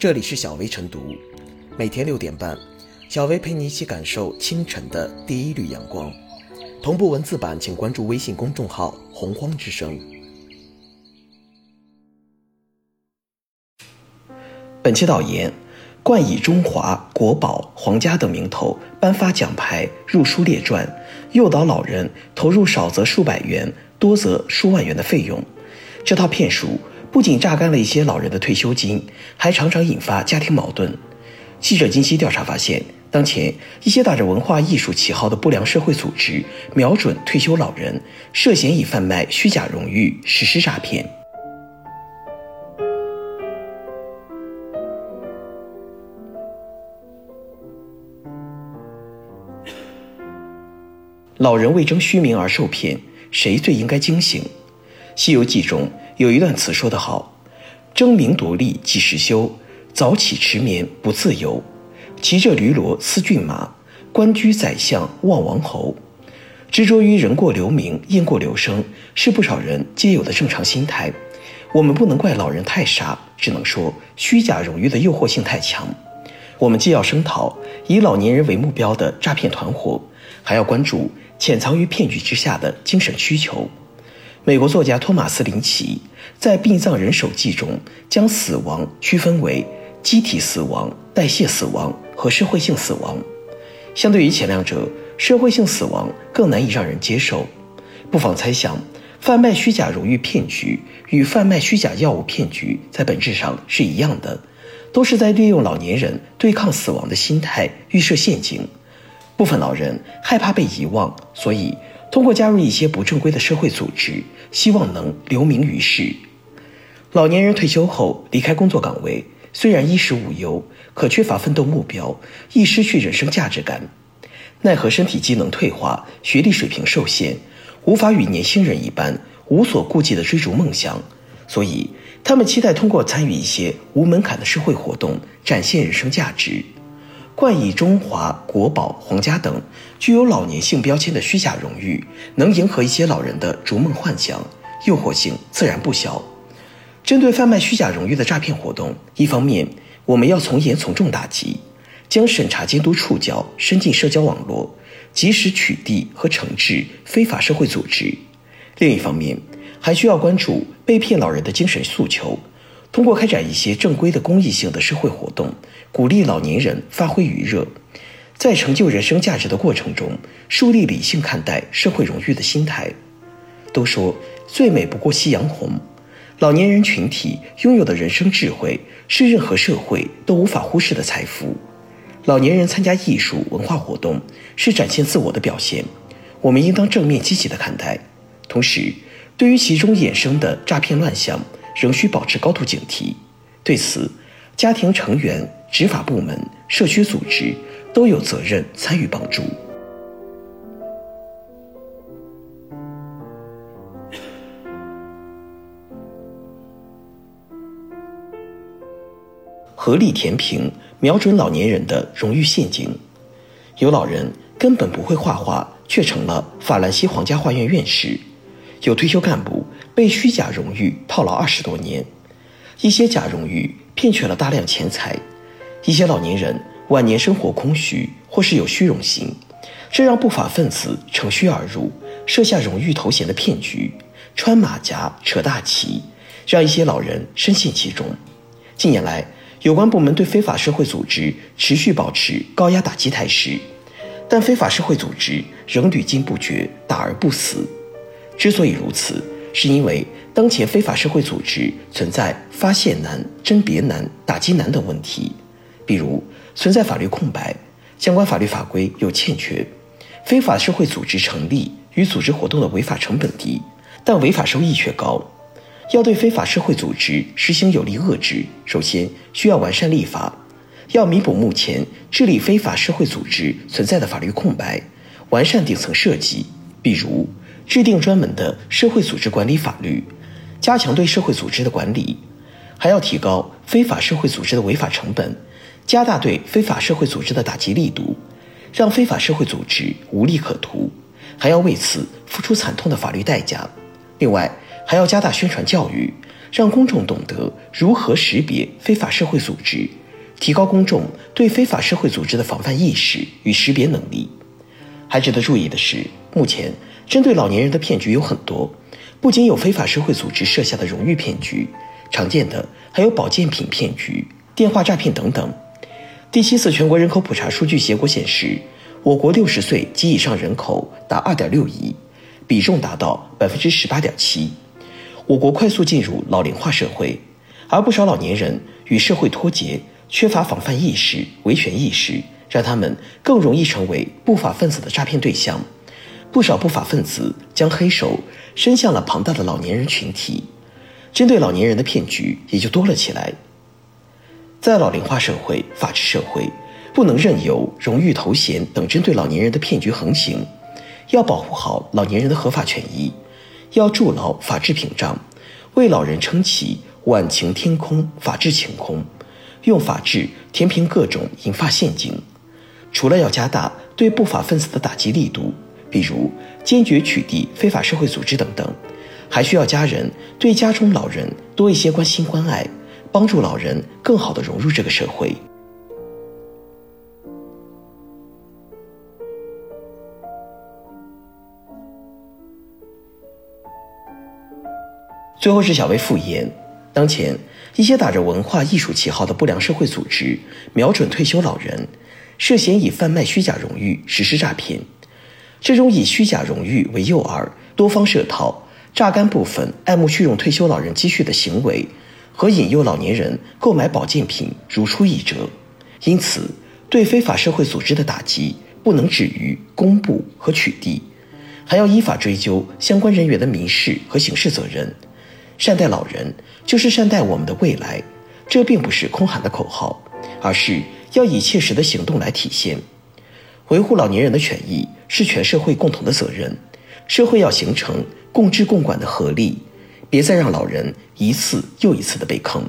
这里是小薇晨读，每天六点半，小薇陪你一起感受清晨的第一缕阳光。同步文字版，请关注微信公众号“洪荒之声”。本期导言：冠以中华、国宝、皇家等名头颁发奖牌、入书列传，诱导老人投入少则数百元、多则数万元的费用。这套骗术不仅榨干了一些老人的退休金，还常常引发家庭矛盾。记者近期调查发现，当前一些打着文化艺术旗号的不良社会组织，瞄准退休老人，涉嫌以贩卖虚假荣誉实施诈骗。老人为争虚名而受骗，谁最应该惊醒？《西游记》中有一段词说得好：“争名夺利几时休？早起迟眠不自由。骑着驴骡思骏马，官居宰相望王侯。”执着于人过留名、雁过留声，是不少人皆有的正常心态。我们不能怪老人太傻，只能说虚假荣誉的诱惑性太强。我们既要声讨以老年人为目标的诈骗团伙，还要关注。潜藏于骗局之下的精神需求。美国作家托马斯·林奇在《殡葬人手记》中将死亡区分为机体死亡、代谢死亡和社会性死亡。相对于前两者，社会性死亡更难以让人接受。不妨猜想，贩卖虚假荣誉骗局与贩卖虚假药物骗局在本质上是一样的，都是在利用老年人对抗死亡的心态预设陷阱。部分老人害怕被遗忘，所以通过加入一些不正规的社会组织，希望能留名于世。老年人退休后离开工作岗位，虽然衣食无忧，可缺乏奋斗目标，易失去人生价值感。奈何身体机能退化，学历水平受限，无法与年轻人一般无所顾忌地追逐梦想，所以他们期待通过参与一些无门槛的社会活动，展现人生价值。冠以中华、国宝、皇家等具有老年性标签的虚假荣誉，能迎合一些老人的逐梦幻想，诱惑性自然不小。针对贩卖虚假荣誉的诈骗活动，一方面我们要从严从重打击，将审查监督触角伸进社交网络，及时取缔和惩治非法社会组织；另一方面，还需要关注被骗老人的精神诉求。通过开展一些正规的公益性的社会活动，鼓励老年人发挥余热，在成就人生价值的过程中，树立理性看待社会荣誉的心态。都说最美不过夕阳红，老年人群体拥有的人生智慧是任何社会都无法忽视的财富。老年人参加艺术文化活动是展现自我的表现，我们应当正面积极的看待。同时，对于其中衍生的诈骗乱象，仍需保持高度警惕。对此，家庭成员、执法部门、社区组织都有责任参与帮助。合力填平瞄准老年人的荣誉陷阱。有老人根本不会画画，却成了法兰西皇家画院院士；有退休干部。被虚假荣誉套牢二十多年，一些假荣誉骗取了大量钱财，一些老年人晚年生活空虚或是有虚荣心，这让不法分子乘虚而入，设下荣誉头衔的骗局，穿马甲扯大旗，让一些老人深陷其中。近年来，有关部门对非法社会组织持续保持高压打击态势，但非法社会组织仍屡禁不绝，打而不死。之所以如此，是因为当前非法社会组织存在发现难、甄别难、打击难等问题，比如存在法律空白，相关法律法规有欠缺；非法社会组织成立与组织活动的违法成本低，但违法收益却高。要对非法社会组织实行有力遏制，首先需要完善立法，要弥补目前治理非法社会组织存在的法律空白，完善顶层设计，比如。制定专门的社会组织管理法律，加强对社会组织的管理，还要提高非法社会组织的违法成本，加大对非法社会组织的打击力度，让非法社会组织无利可图，还要为此付出惨痛的法律代价。另外，还要加大宣传教育，让公众懂得如何识别非法社会组织，提高公众对非法社会组织的防范意识与识别能力。还值得注意的是，目前针对老年人的骗局有很多，不仅有非法社会组织设下的荣誉骗局，常见的还有保健品骗局、电话诈骗等等。第七次全国人口普查数据结果显示，我国六十岁及以上人口达二点六亿，比重达到百分之十八点七。我国快速进入老龄化社会，而不少老年人与社会脱节，缺乏防范意识、维权意识，让他们更容易成为不法分子的诈骗对象。不少不法分子将黑手伸向了庞大的老年人群体，针对老年人的骗局也就多了起来。在老龄化社会、法治社会，不能任由荣誉头衔等针对老年人的骗局横行，要保护好老年人的合法权益，要筑牢法治屏障，为老人撑起晚晴天空、法治晴空，用法治填平各种引发陷阱。除了要加大对不法分子的打击力度，比如坚决取缔非法社会组织等等，还需要家人对家中老人多一些关心关爱。帮助老人更好的融入这个社会。最后是小薇复言：当前一些打着文化艺术旗号的不良社会组织，瞄准退休老人，涉嫌以贩卖虚假荣誉实施诈骗。这种以虚假荣誉为诱饵，多方设套，榨干部分爱慕虚荣退休老人积蓄的行为。和引诱老年人购买保健品如出一辙，因此对非法社会组织的打击不能止于公布和取缔，还要依法追究相关人员的民事和刑事责任。善待老人就是善待我们的未来，这并不是空喊的口号，而是要以切实的行动来体现。维护老年人的权益是全社会共同的责任，社会要形成共治共管的合力。别再让老人一次又一次的被坑。